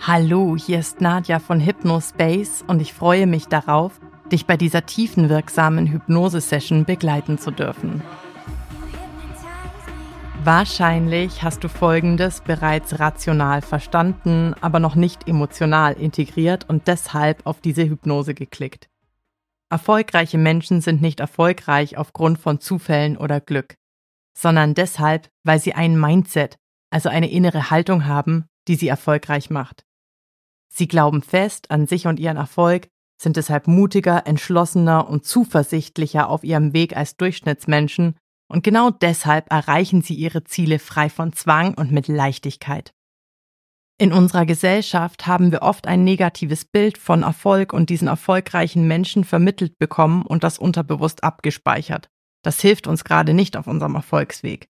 Hallo, hier ist Nadja von Hypnospace und ich freue mich darauf, dich bei dieser tiefenwirksamen Hypnose-Session begleiten zu dürfen. Wahrscheinlich hast du Folgendes bereits rational verstanden, aber noch nicht emotional integriert und deshalb auf diese Hypnose geklickt. Erfolgreiche Menschen sind nicht erfolgreich aufgrund von Zufällen oder Glück, sondern deshalb, weil sie ein Mindset, also eine innere Haltung haben, die sie erfolgreich macht. Sie glauben fest an sich und ihren Erfolg, sind deshalb mutiger, entschlossener und zuversichtlicher auf ihrem Weg als Durchschnittsmenschen und genau deshalb erreichen sie ihre Ziele frei von Zwang und mit Leichtigkeit. In unserer Gesellschaft haben wir oft ein negatives Bild von Erfolg und diesen erfolgreichen Menschen vermittelt bekommen und das unterbewusst abgespeichert. Das hilft uns gerade nicht auf unserem Erfolgsweg.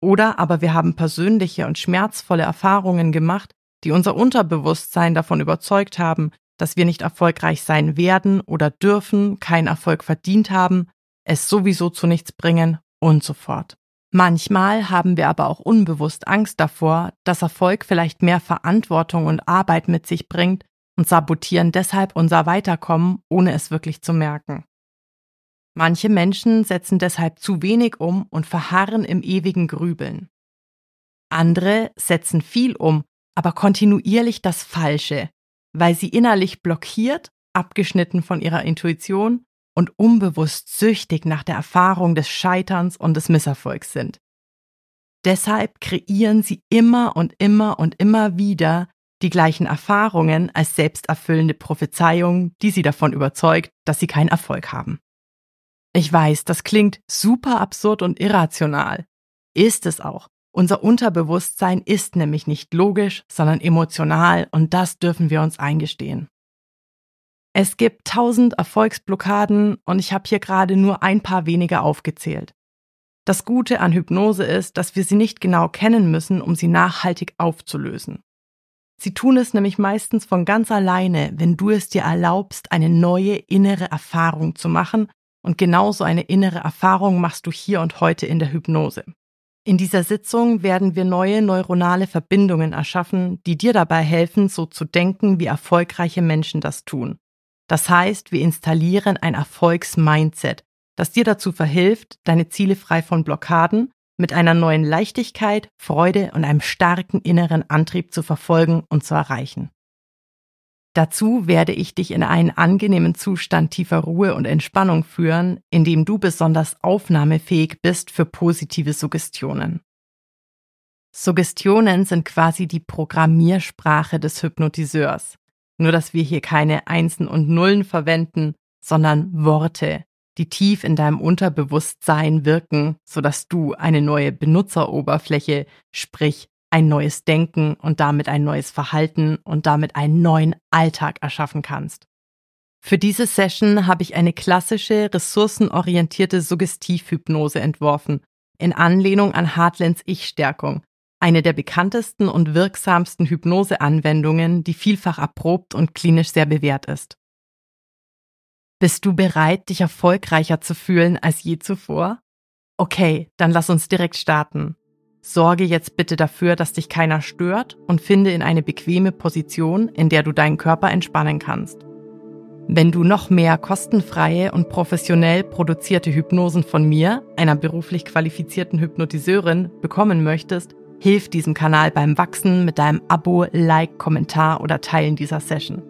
Oder aber wir haben persönliche und schmerzvolle Erfahrungen gemacht, die unser Unterbewusstsein davon überzeugt haben, dass wir nicht erfolgreich sein werden oder dürfen, keinen Erfolg verdient haben, es sowieso zu nichts bringen und so fort. Manchmal haben wir aber auch unbewusst Angst davor, dass Erfolg vielleicht mehr Verantwortung und Arbeit mit sich bringt und sabotieren deshalb unser Weiterkommen, ohne es wirklich zu merken. Manche Menschen setzen deshalb zu wenig um und verharren im ewigen Grübeln. Andere setzen viel um aber kontinuierlich das Falsche, weil sie innerlich blockiert, abgeschnitten von ihrer Intuition und unbewusst süchtig nach der Erfahrung des Scheiterns und des Misserfolgs sind. Deshalb kreieren sie immer und immer und immer wieder die gleichen Erfahrungen als selbsterfüllende Prophezeiung, die sie davon überzeugt, dass sie keinen Erfolg haben. Ich weiß, das klingt super absurd und irrational. Ist es auch. Unser Unterbewusstsein ist nämlich nicht logisch, sondern emotional und das dürfen wir uns eingestehen. Es gibt tausend Erfolgsblockaden und ich habe hier gerade nur ein paar wenige aufgezählt. Das Gute an Hypnose ist, dass wir sie nicht genau kennen müssen, um sie nachhaltig aufzulösen. Sie tun es nämlich meistens von ganz alleine, wenn du es dir erlaubst, eine neue innere Erfahrung zu machen, und genauso eine innere Erfahrung machst du hier und heute in der Hypnose. In dieser Sitzung werden wir neue neuronale Verbindungen erschaffen, die dir dabei helfen, so zu denken, wie erfolgreiche Menschen das tun. Das heißt, wir installieren ein Erfolgsmindset, das dir dazu verhilft, deine Ziele frei von Blockaden mit einer neuen Leichtigkeit, Freude und einem starken inneren Antrieb zu verfolgen und zu erreichen. Dazu werde ich dich in einen angenehmen Zustand tiefer Ruhe und Entspannung führen, in dem du besonders aufnahmefähig bist für positive Suggestionen. Suggestionen sind quasi die Programmiersprache des Hypnotiseurs. Nur dass wir hier keine Einsen und Nullen verwenden, sondern Worte, die tief in deinem Unterbewusstsein wirken, sodass du eine neue Benutzeroberfläche, sprich ein neues Denken und damit ein neues Verhalten und damit einen neuen Alltag erschaffen kannst. Für diese Session habe ich eine klassische, ressourcenorientierte Suggestivhypnose entworfen, in Anlehnung an Hartlands Ich-Stärkung, eine der bekanntesten und wirksamsten Hypnoseanwendungen, die vielfach erprobt und klinisch sehr bewährt ist. Bist du bereit, dich erfolgreicher zu fühlen als je zuvor? Okay, dann lass uns direkt starten. Sorge jetzt bitte dafür, dass dich keiner stört und finde in eine bequeme Position, in der du deinen Körper entspannen kannst. Wenn du noch mehr kostenfreie und professionell produzierte Hypnosen von mir, einer beruflich qualifizierten Hypnotiseurin, bekommen möchtest, hilf diesem Kanal beim Wachsen mit deinem Abo, Like, Kommentar oder Teilen dieser Session.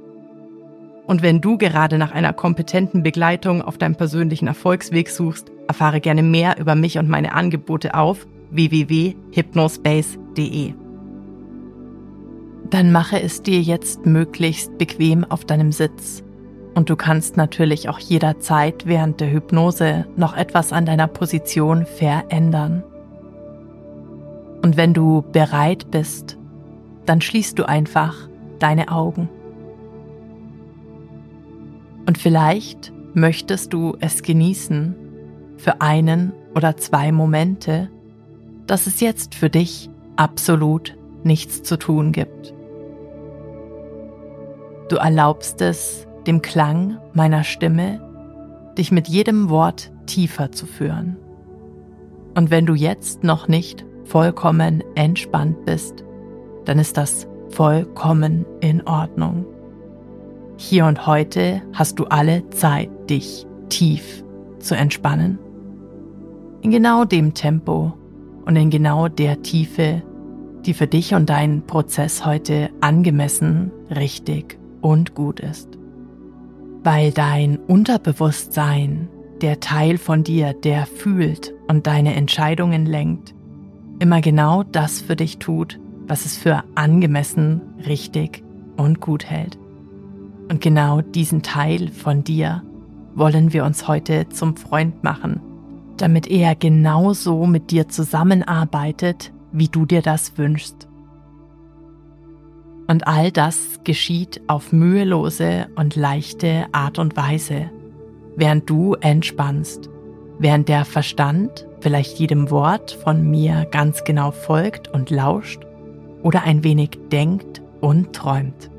Und wenn du gerade nach einer kompetenten Begleitung auf deinem persönlichen Erfolgsweg suchst, erfahre gerne mehr über mich und meine Angebote auf www.hypnospace.de. Dann mache es dir jetzt möglichst bequem auf deinem Sitz. Und du kannst natürlich auch jederzeit während der Hypnose noch etwas an deiner Position verändern. Und wenn du bereit bist, dann schließt du einfach deine Augen. Und vielleicht möchtest du es genießen, für einen oder zwei Momente dass es jetzt für dich absolut nichts zu tun gibt. Du erlaubst es dem Klang meiner Stimme, dich mit jedem Wort tiefer zu führen. Und wenn du jetzt noch nicht vollkommen entspannt bist, dann ist das vollkommen in Ordnung. Hier und heute hast du alle Zeit, dich tief zu entspannen. In genau dem Tempo und in genau der Tiefe, die für dich und deinen Prozess heute angemessen, richtig und gut ist. Weil dein Unterbewusstsein, der Teil von dir, der fühlt und deine Entscheidungen lenkt, immer genau das für dich tut, was es für angemessen, richtig und gut hält. Und genau diesen Teil von dir wollen wir uns heute zum Freund machen, damit er genauso mit dir zusammenarbeitet, wie du dir das wünschst. Und all das geschieht auf mühelose und leichte Art und Weise, während du entspannst, während der Verstand vielleicht jedem Wort von mir ganz genau folgt und lauscht oder ein wenig denkt und träumt.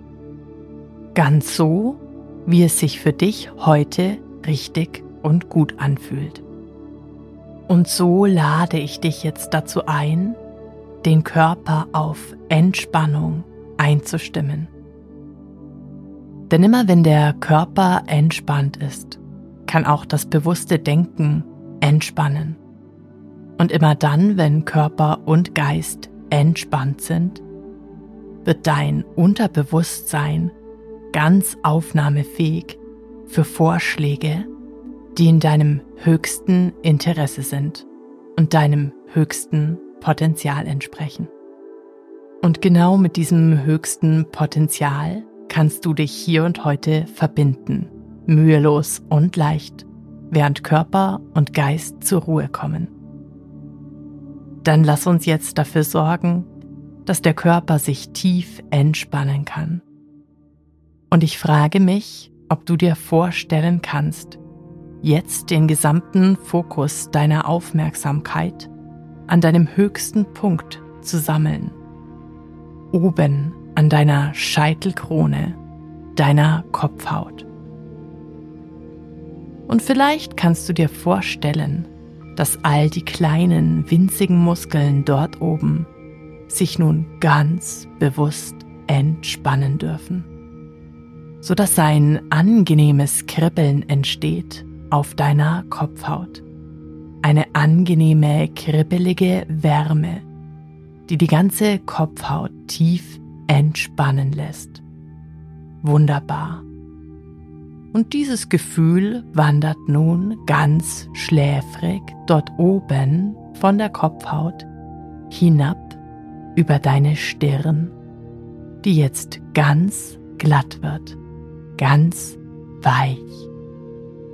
Ganz so, wie es sich für dich heute richtig und gut anfühlt. Und so lade ich dich jetzt dazu ein, den Körper auf Entspannung einzustimmen. Denn immer wenn der Körper entspannt ist, kann auch das bewusste Denken entspannen. Und immer dann, wenn Körper und Geist entspannt sind, wird dein Unterbewusstsein ganz aufnahmefähig für Vorschläge, die in deinem höchsten Interesse sind und deinem höchsten Potenzial entsprechen. Und genau mit diesem höchsten Potenzial kannst du dich hier und heute verbinden, mühelos und leicht, während Körper und Geist zur Ruhe kommen. Dann lass uns jetzt dafür sorgen, dass der Körper sich tief entspannen kann. Und ich frage mich, ob du dir vorstellen kannst, jetzt den gesamten Fokus deiner Aufmerksamkeit an deinem höchsten Punkt zu sammeln. Oben an deiner Scheitelkrone, deiner Kopfhaut. Und vielleicht kannst du dir vorstellen, dass all die kleinen, winzigen Muskeln dort oben sich nun ganz bewusst entspannen dürfen, sodass ein angenehmes Kribbeln entsteht auf deiner Kopfhaut. Eine angenehme, kribbelige Wärme, die die ganze Kopfhaut tief entspannen lässt. Wunderbar. Und dieses Gefühl wandert nun ganz schläfrig dort oben von der Kopfhaut hinab über deine Stirn, die jetzt ganz glatt wird, ganz weich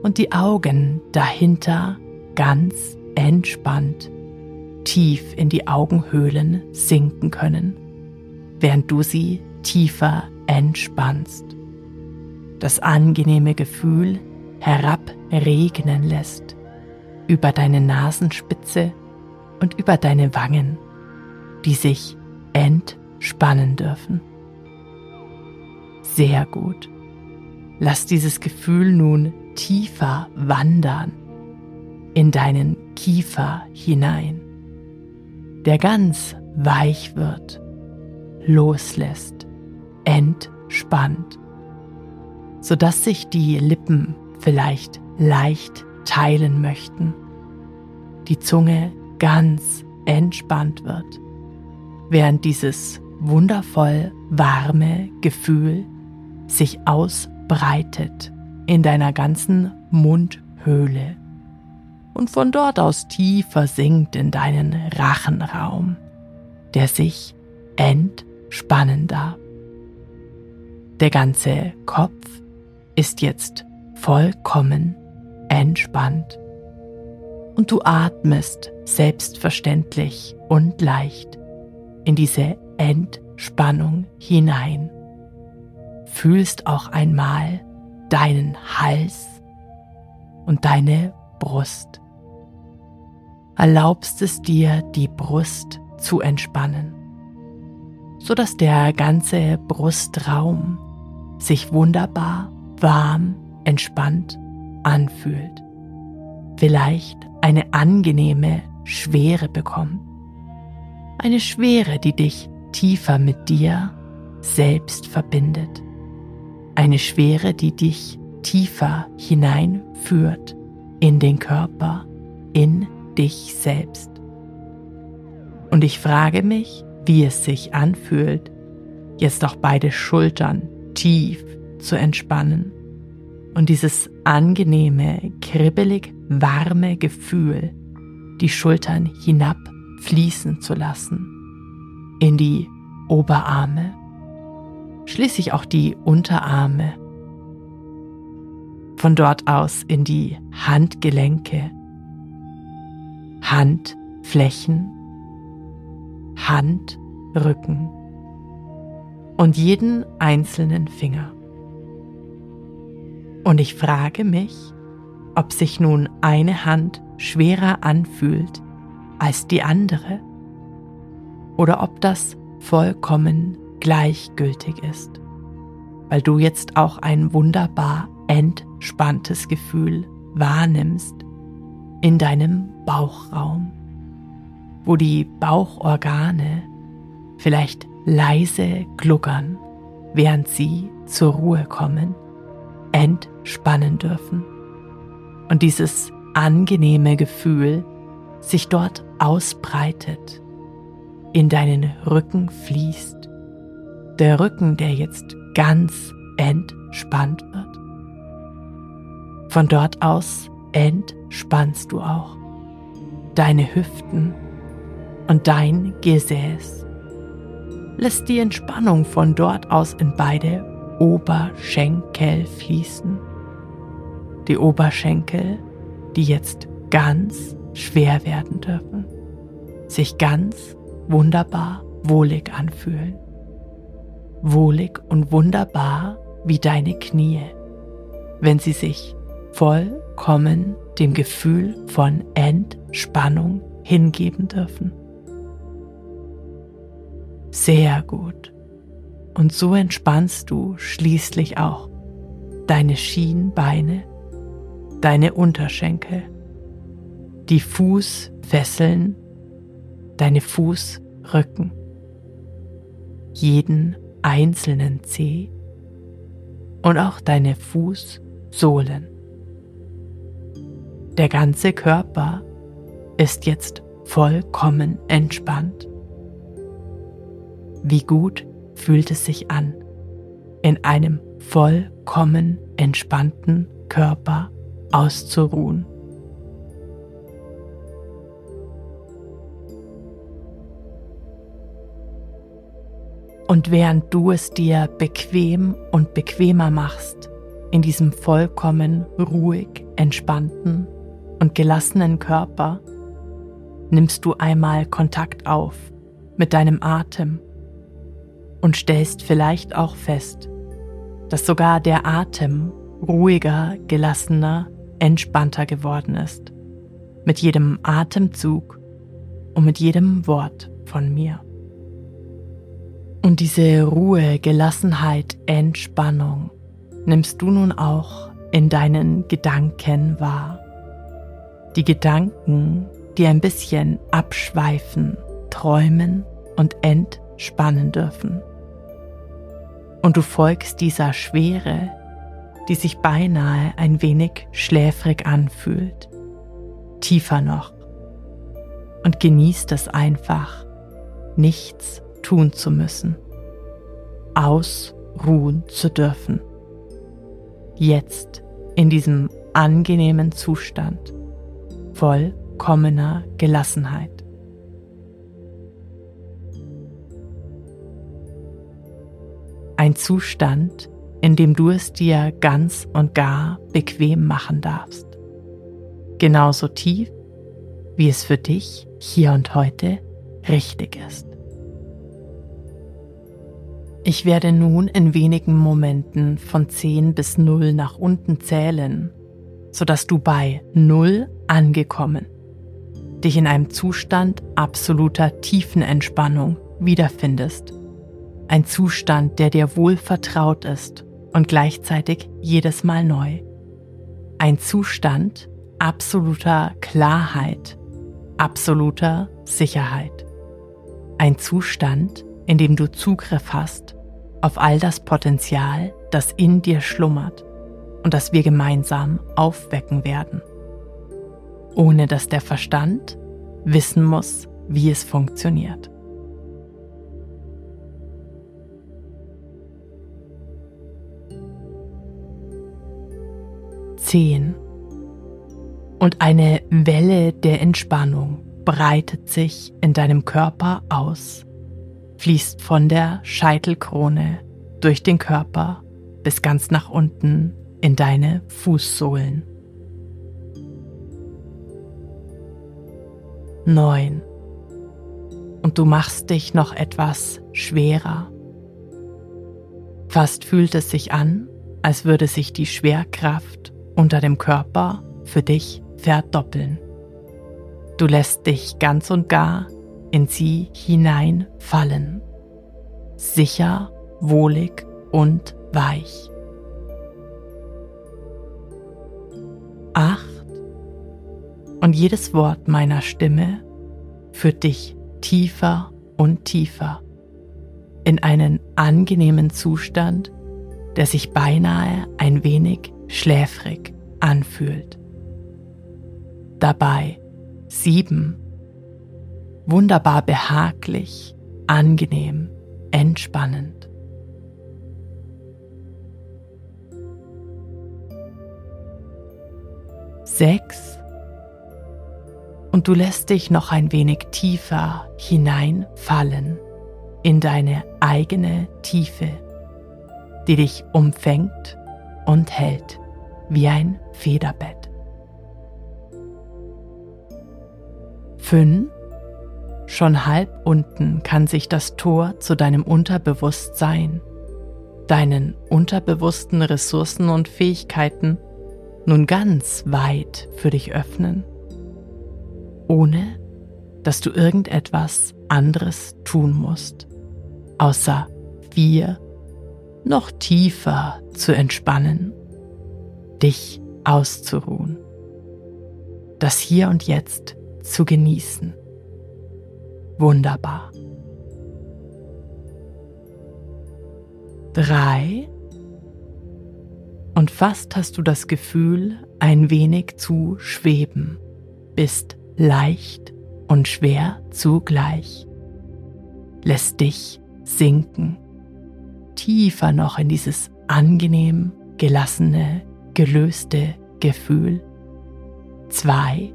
und die Augen dahinter ganz entspannt tief in die Augenhöhlen sinken können, während du sie tiefer entspannst. Das angenehme Gefühl herabregnen lässt über deine Nasenspitze und über deine Wangen die sich entspannen dürfen. Sehr gut. Lass dieses Gefühl nun tiefer wandern in deinen Kiefer hinein, der ganz weich wird, loslässt, entspannt, sodass sich die Lippen vielleicht leicht teilen möchten, die Zunge ganz entspannt wird während dieses wundervoll warme Gefühl sich ausbreitet in deiner ganzen Mundhöhle und von dort aus tiefer sinkt in deinen Rachenraum, der sich entspannen darf. Der ganze Kopf ist jetzt vollkommen entspannt und du atmest selbstverständlich und leicht in diese Entspannung hinein. Fühlst auch einmal deinen Hals und deine Brust. Erlaubst es dir, die Brust zu entspannen, sodass der ganze Brustraum sich wunderbar warm, entspannt anfühlt. vielleicht eine angenehme Schwere bekommt. Eine Schwere, die dich tiefer mit dir selbst verbindet. Eine Schwere, die dich tiefer hineinführt in den Körper, in dich selbst. Und ich frage mich, wie es sich anfühlt, jetzt auch beide Schultern tief zu entspannen. Und dieses angenehme, kribbelig warme Gefühl, die Schultern hinab fließen zu lassen, in die Oberarme, schließlich auch die Unterarme, von dort aus in die Handgelenke, Handflächen, Handrücken. Und jeden einzelnen Finger. Und ich frage mich, ob sich nun eine Hand schwerer anfühlt als die andere oder ob das vollkommen gleichgültig ist, weil du jetzt auch ein wunderbar entspanntes Gefühl wahrnimmst in deinem Bauchraum, wo die Bauchorgane vielleicht leise gluckern, während sie zur Ruhe kommen, entspannen dürfen. Und dieses angenehme Gefühl sich dort ausbreitet, in deinen Rücken fließt. Der Rücken, der jetzt ganz entspannt wird. Von dort aus entspannst du auch deine Hüften und dein Gesäß. Lass die Entspannung von dort aus in beide Oberschenkel fließen. Die Oberschenkel, die jetzt ganz schwer werden dürfen, sich ganz wunderbar wohlig anfühlen. Wohlig und wunderbar wie deine Knie, wenn sie sich vollkommen dem Gefühl von Entspannung hingeben dürfen. Sehr gut. Und so entspannst du schließlich auch deine Schienbeine, deine Unterschenkel, die Fußfesseln, deine Fußrücken, jeden einzelnen Zeh und auch deine Fußsohlen. Der ganze Körper ist jetzt vollkommen entspannt. Wie gut fühlt es sich an, in einem vollkommen entspannten Körper auszuruhen. Und während du es dir bequem und bequemer machst, in diesem vollkommen ruhig, entspannten und gelassenen Körper, nimmst du einmal Kontakt auf mit deinem Atem und stellst vielleicht auch fest, dass sogar der Atem ruhiger, gelassener, entspannter geworden ist, mit jedem Atemzug und mit jedem Wort von mir. Und diese Ruhe, Gelassenheit, Entspannung nimmst du nun auch in deinen Gedanken wahr. Die Gedanken, die ein bisschen abschweifen, träumen und entspannen dürfen. Und du folgst dieser Schwere, die sich beinahe ein wenig schläfrig anfühlt, tiefer noch und genießt es einfach, nichts tun zu müssen, ausruhen zu dürfen. Jetzt in diesem angenehmen Zustand vollkommener Gelassenheit. Ein Zustand, in dem du es dir ganz und gar bequem machen darfst. Genauso tief, wie es für dich hier und heute richtig ist. Ich werde nun in wenigen Momenten von 10 bis 0 nach unten zählen, sodass du bei 0 angekommen dich in einem Zustand absoluter Tiefenentspannung wiederfindest. Ein Zustand, der dir wohl vertraut ist und gleichzeitig jedes Mal neu. Ein Zustand, absoluter Klarheit, absoluter Sicherheit. Ein Zustand, in dem du Zugriff hast auf all das Potenzial, das in dir schlummert und das wir gemeinsam aufwecken werden, ohne dass der Verstand wissen muss, wie es funktioniert. Zehn. Und eine Welle der Entspannung breitet sich in deinem Körper aus, fließt von der Scheitelkrone durch den Körper bis ganz nach unten in deine Fußsohlen. 9. Und du machst dich noch etwas schwerer. Fast fühlt es sich an, als würde sich die Schwerkraft unter dem Körper für dich verdoppeln. Du lässt dich ganz und gar in sie hineinfallen. Sicher, wohlig und weich. Acht. Und jedes Wort meiner Stimme führt dich tiefer und tiefer in einen angenehmen Zustand, der sich beinahe ein wenig schläfrig anfühlt. Dabei sieben. Wunderbar behaglich, angenehm, entspannend. Sechs. Und du lässt dich noch ein wenig tiefer hineinfallen in deine eigene Tiefe, die dich umfängt und hält wie ein Federbett. 5. Schon halb unten kann sich das Tor zu deinem Unterbewusstsein, deinen unterbewussten Ressourcen und Fähigkeiten nun ganz weit für dich öffnen, ohne dass du irgendetwas anderes tun musst, außer wir noch tiefer zu entspannen, dich auszuruhen, das Hier und Jetzt zu genießen. Wunderbar. Drei. Und fast hast du das Gefühl, ein wenig zu schweben, bist leicht und schwer zugleich. Lässt dich sinken, tiefer noch in dieses angenehm, gelassene, gelöste Gefühl. Zwei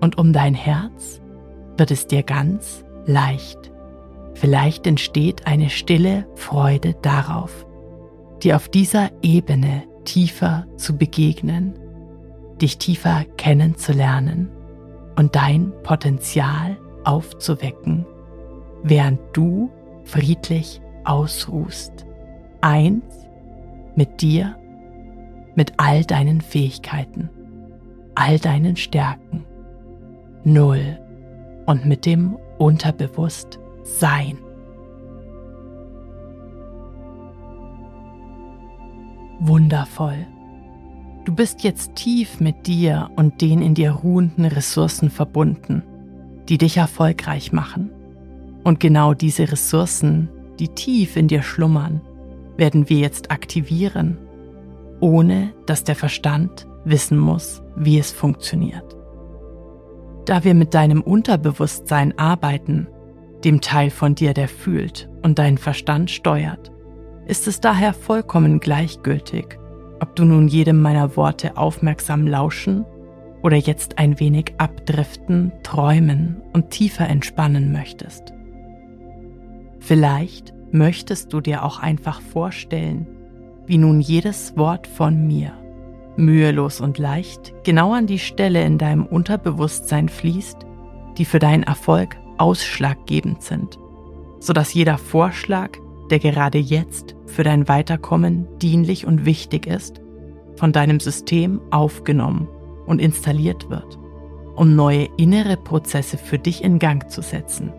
und um dein Herz wird es dir ganz leicht. Vielleicht entsteht eine stille Freude darauf, dir auf dieser Ebene tiefer zu begegnen, dich tiefer kennenzulernen und dein Potenzial aufzuwecken, während du friedlich ausruhst. Eins mit dir, mit all deinen Fähigkeiten, all deinen Stärken Null und mit dem Unterbewusstsein. Wundervoll. Du bist jetzt tief mit dir und den in dir ruhenden Ressourcen verbunden, die dich erfolgreich machen. Und genau diese Ressourcen, die tief in dir schlummern, werden wir jetzt aktivieren, ohne dass der Verstand wissen muss, wie es funktioniert. Da wir mit deinem Unterbewusstsein arbeiten, dem Teil von dir, der fühlt und deinen Verstand steuert, ist es daher vollkommen gleichgültig, ob du nun jedem meiner Worte aufmerksam lauschen oder jetzt ein wenig abdriften, träumen und tiefer entspannen möchtest. Vielleicht möchtest du dir auch einfach vorstellen, wie nun jedes Wort von mir mühelos und leicht genau an die Stelle in deinem Unterbewusstsein fließt, die für deinen Erfolg ausschlaggebend sind, sodass jeder Vorschlag, der gerade jetzt für dein Weiterkommen dienlich und wichtig ist, von deinem System aufgenommen und installiert wird, um neue innere Prozesse für dich in Gang zu setzen,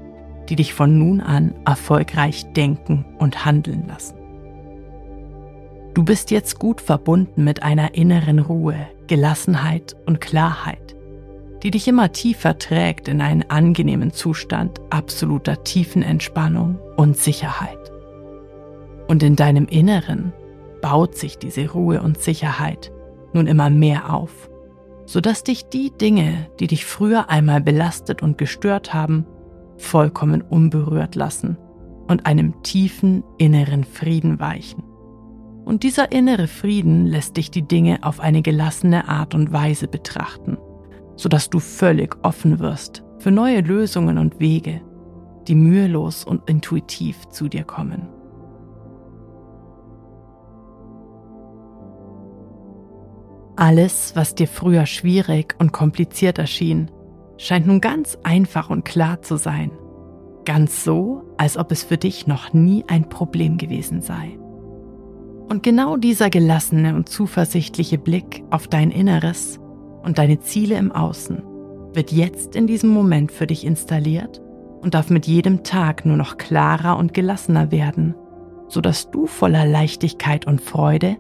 die dich von nun an erfolgreich denken und handeln lassen. Du bist jetzt gut verbunden mit einer inneren Ruhe, Gelassenheit und Klarheit, die dich immer tiefer trägt in einen angenehmen Zustand absoluter Tiefenentspannung und Sicherheit. Und in deinem Inneren baut sich diese Ruhe und Sicherheit nun immer mehr auf, sodass dich die Dinge, die dich früher einmal belastet und gestört haben, vollkommen unberührt lassen und einem tiefen inneren Frieden weichen. Und dieser innere Frieden lässt dich die Dinge auf eine gelassene Art und Weise betrachten, sodass du völlig offen wirst für neue Lösungen und Wege, die mühelos und intuitiv zu dir kommen. Alles, was dir früher schwierig und kompliziert erschien, scheint nun ganz einfach und klar zu sein. Ganz so, als ob es für dich noch nie ein Problem gewesen sei. Und genau dieser gelassene und zuversichtliche Blick auf dein Inneres und deine Ziele im Außen wird jetzt in diesem Moment für dich installiert und darf mit jedem Tag nur noch klarer und gelassener werden, sodass du voller Leichtigkeit und Freude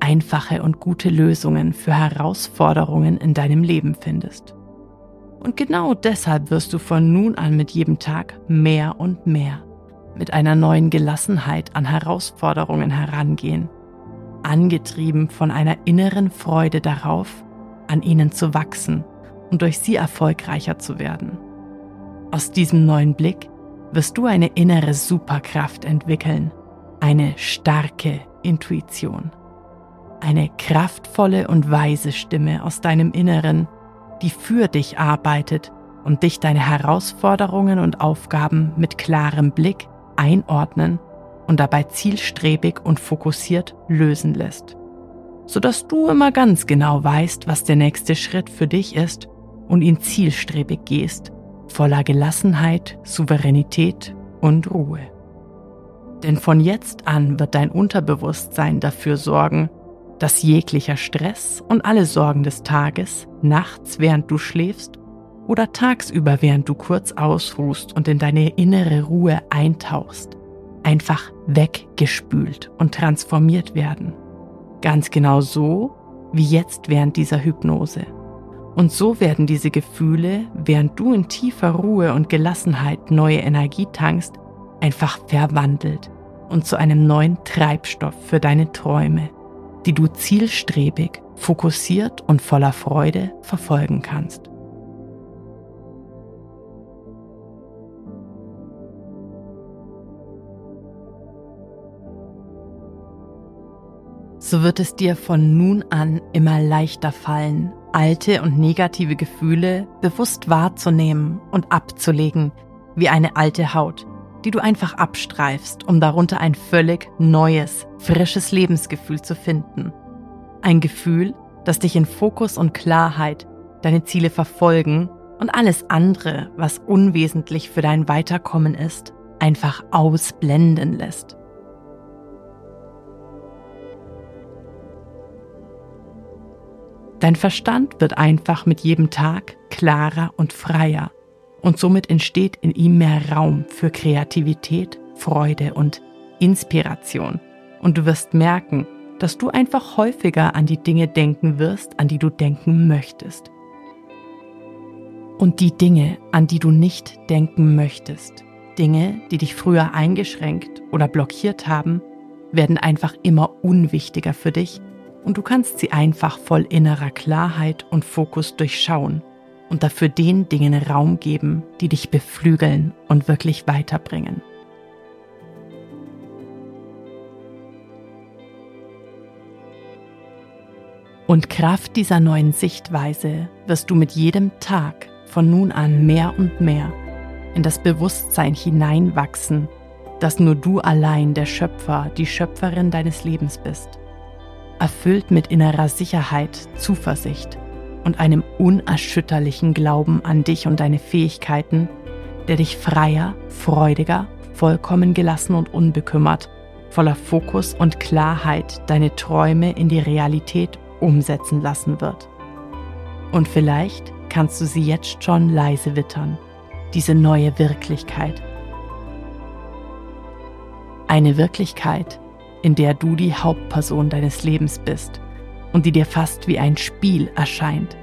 einfache und gute Lösungen für Herausforderungen in deinem Leben findest. Und genau deshalb wirst du von nun an mit jedem Tag mehr und mehr mit einer neuen Gelassenheit an Herausforderungen herangehen, angetrieben von einer inneren Freude darauf, an ihnen zu wachsen und durch sie erfolgreicher zu werden. Aus diesem neuen Blick wirst du eine innere Superkraft entwickeln, eine starke Intuition eine kraftvolle und weise Stimme aus deinem Inneren, die für dich arbeitet und dich deine Herausforderungen und Aufgaben mit klarem Blick einordnen und dabei zielstrebig und fokussiert lösen lässt, sodass du immer ganz genau weißt, was der nächste Schritt für dich ist und ihn zielstrebig gehst, voller Gelassenheit, Souveränität und Ruhe. Denn von jetzt an wird dein Unterbewusstsein dafür sorgen, dass jeglicher Stress und alle Sorgen des Tages, nachts während du schläfst oder tagsüber während du kurz ausruhst und in deine innere Ruhe eintauchst, einfach weggespült und transformiert werden. Ganz genau so wie jetzt während dieser Hypnose. Und so werden diese Gefühle, während du in tiefer Ruhe und Gelassenheit neue Energie tankst, einfach verwandelt und zu einem neuen Treibstoff für deine Träume die du zielstrebig, fokussiert und voller Freude verfolgen kannst. So wird es dir von nun an immer leichter fallen, alte und negative Gefühle bewusst wahrzunehmen und abzulegen, wie eine alte Haut, die du einfach abstreifst, um darunter ein völlig neues, frisches Lebensgefühl zu finden. Ein Gefühl, das dich in Fokus und Klarheit deine Ziele verfolgen und alles andere, was unwesentlich für dein Weiterkommen ist, einfach ausblenden lässt. Dein Verstand wird einfach mit jedem Tag klarer und freier und somit entsteht in ihm mehr Raum für Kreativität, Freude und Inspiration. Und du wirst merken, dass du einfach häufiger an die Dinge denken wirst, an die du denken möchtest. Und die Dinge, an die du nicht denken möchtest, Dinge, die dich früher eingeschränkt oder blockiert haben, werden einfach immer unwichtiger für dich und du kannst sie einfach voll innerer Klarheit und Fokus durchschauen und dafür den Dingen Raum geben, die dich beflügeln und wirklich weiterbringen. Und Kraft dieser neuen Sichtweise wirst du mit jedem Tag von nun an mehr und mehr in das Bewusstsein hineinwachsen, dass nur du allein der Schöpfer, die Schöpferin deines Lebens bist. Erfüllt mit innerer Sicherheit, Zuversicht und einem unerschütterlichen Glauben an dich und deine Fähigkeiten, der dich freier, freudiger, vollkommen gelassen und unbekümmert, voller Fokus und Klarheit deine Träume in die Realität umsetzen lassen wird. Und vielleicht kannst du sie jetzt schon leise wittern, diese neue Wirklichkeit. Eine Wirklichkeit, in der du die Hauptperson deines Lebens bist und die dir fast wie ein Spiel erscheint,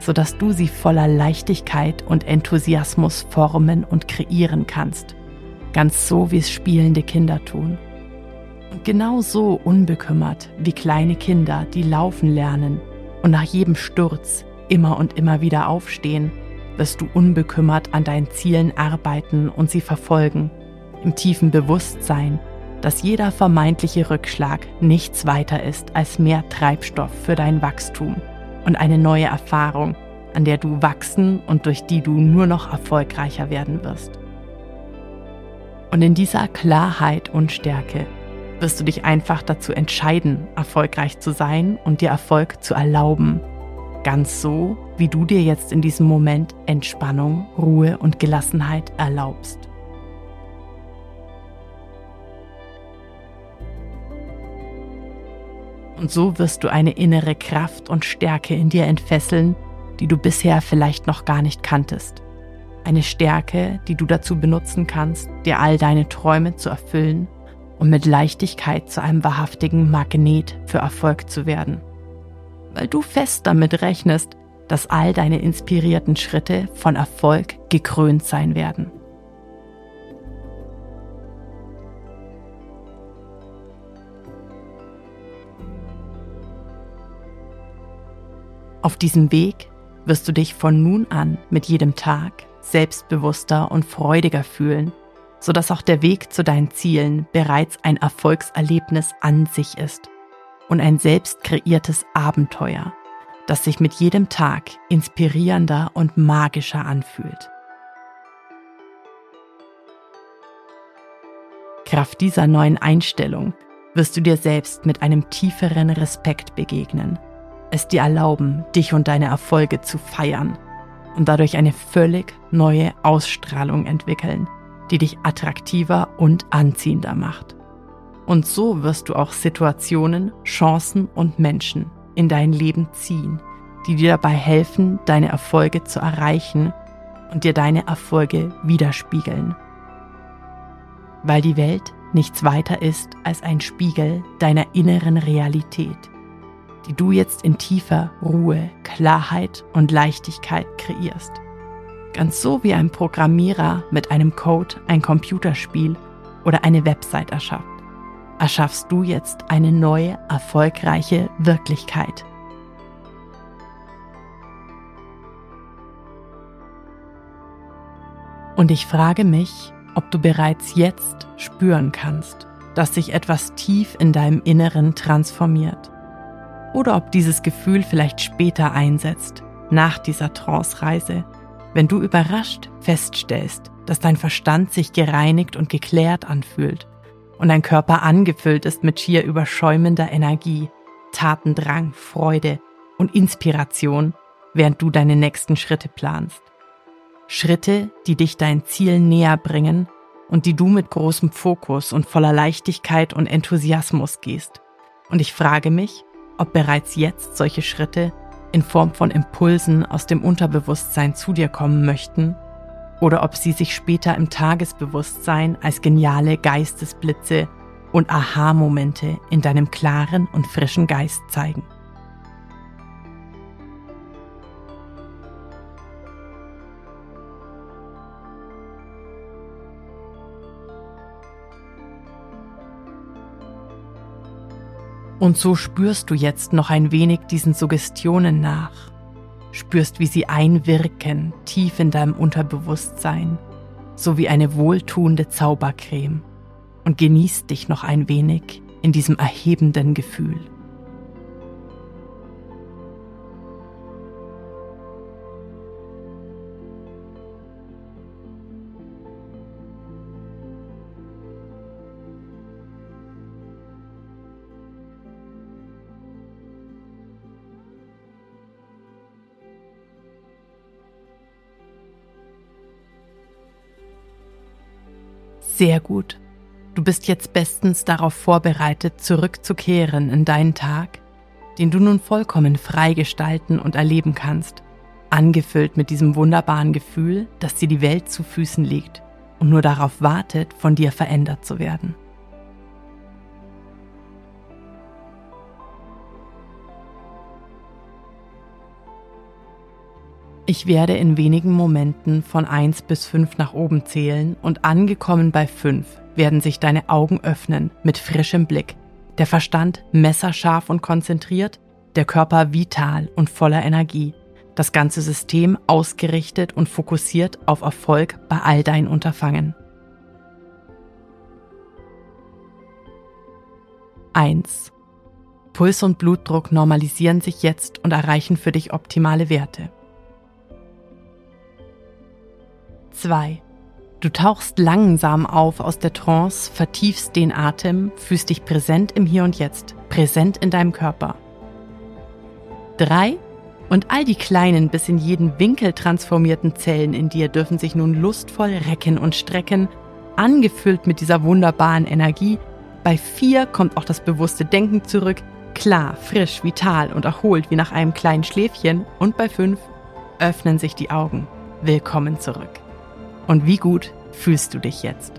sodass du sie voller Leichtigkeit und Enthusiasmus formen und kreieren kannst, ganz so wie es spielende Kinder tun. Und genau so unbekümmert wie kleine Kinder, die laufen lernen und nach jedem Sturz immer und immer wieder aufstehen, wirst du unbekümmert an deinen Zielen arbeiten und sie verfolgen, im tiefen Bewusstsein, dass jeder vermeintliche Rückschlag nichts weiter ist als mehr Treibstoff für dein Wachstum und eine neue Erfahrung, an der du wachsen und durch die du nur noch erfolgreicher werden wirst. Und in dieser Klarheit und Stärke wirst du dich einfach dazu entscheiden, erfolgreich zu sein und dir Erfolg zu erlauben. Ganz so, wie du dir jetzt in diesem Moment Entspannung, Ruhe und Gelassenheit erlaubst. Und so wirst du eine innere Kraft und Stärke in dir entfesseln, die du bisher vielleicht noch gar nicht kanntest. Eine Stärke, die du dazu benutzen kannst, dir all deine Träume zu erfüllen und mit Leichtigkeit zu einem wahrhaftigen Magnet für Erfolg zu werden. Weil du fest damit rechnest, dass all deine inspirierten Schritte von Erfolg gekrönt sein werden. Auf diesem Weg wirst du dich von nun an mit jedem Tag selbstbewusster und freudiger fühlen sodass auch der Weg zu deinen Zielen bereits ein Erfolgserlebnis an sich ist und ein selbst kreiertes Abenteuer, das sich mit jedem Tag inspirierender und magischer anfühlt. Kraft dieser neuen Einstellung wirst du dir selbst mit einem tieferen Respekt begegnen, es dir erlauben, dich und deine Erfolge zu feiern und dadurch eine völlig neue Ausstrahlung entwickeln, die dich attraktiver und anziehender macht. Und so wirst du auch Situationen, Chancen und Menschen in dein Leben ziehen, die dir dabei helfen, deine Erfolge zu erreichen und dir deine Erfolge widerspiegeln. Weil die Welt nichts weiter ist als ein Spiegel deiner inneren Realität, die du jetzt in tiefer Ruhe, Klarheit und Leichtigkeit kreierst. Ganz so wie ein Programmierer mit einem Code ein Computerspiel oder eine Website erschafft, erschaffst du jetzt eine neue, erfolgreiche Wirklichkeit. Und ich frage mich, ob du bereits jetzt spüren kannst, dass sich etwas tief in deinem Inneren transformiert. Oder ob dieses Gefühl vielleicht später einsetzt, nach dieser Trance-Reise wenn du überrascht feststellst, dass dein Verstand sich gereinigt und geklärt anfühlt und dein Körper angefüllt ist mit schier überschäumender Energie, Tatendrang, Freude und Inspiration, während du deine nächsten Schritte planst. Schritte, die dich dein Ziel näher bringen und die du mit großem Fokus und voller Leichtigkeit und Enthusiasmus gehst. Und ich frage mich, ob bereits jetzt solche Schritte in Form von Impulsen aus dem Unterbewusstsein zu dir kommen möchten oder ob sie sich später im Tagesbewusstsein als geniale Geistesblitze und Aha-Momente in deinem klaren und frischen Geist zeigen. Und so spürst du jetzt noch ein wenig diesen Suggestionen nach. Spürst, wie sie einwirken tief in deinem Unterbewusstsein, so wie eine wohltuende Zaubercreme. Und genießt dich noch ein wenig in diesem erhebenden Gefühl. Sehr gut. Du bist jetzt bestens darauf vorbereitet, zurückzukehren in deinen Tag, den du nun vollkommen frei gestalten und erleben kannst, angefüllt mit diesem wunderbaren Gefühl, dass dir die Welt zu Füßen liegt und nur darauf wartet, von dir verändert zu werden. Ich werde in wenigen Momenten von 1 bis 5 nach oben zählen und angekommen bei 5 werden sich deine Augen öffnen mit frischem Blick, der Verstand messerscharf und konzentriert, der Körper vital und voller Energie, das ganze System ausgerichtet und fokussiert auf Erfolg bei all deinen Unterfangen. 1. Puls und Blutdruck normalisieren sich jetzt und erreichen für dich optimale Werte. 2. Du tauchst langsam auf aus der Trance, vertiefst den Atem, fühlst dich präsent im Hier und Jetzt, präsent in deinem Körper. 3. Und all die kleinen, bis in jeden Winkel transformierten Zellen in dir dürfen sich nun lustvoll recken und strecken, angefüllt mit dieser wunderbaren Energie. Bei 4 kommt auch das bewusste Denken zurück, klar, frisch, vital und erholt wie nach einem kleinen Schläfchen. Und bei 5 öffnen sich die Augen. Willkommen zurück. Und wie gut fühlst du dich jetzt?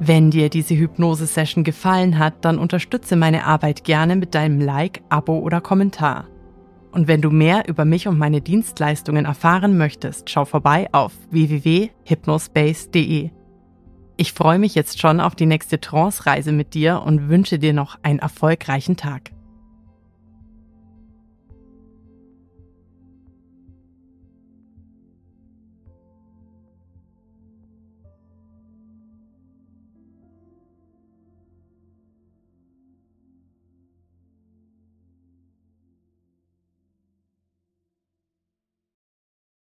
Wenn dir diese Hypnose-Session gefallen hat, dann unterstütze meine Arbeit gerne mit deinem Like, Abo oder Kommentar. Und wenn du mehr über mich und meine Dienstleistungen erfahren möchtest, schau vorbei auf www.hypnospace.de. Ich freue mich jetzt schon auf die nächste Trance-Reise mit dir und wünsche dir noch einen erfolgreichen Tag.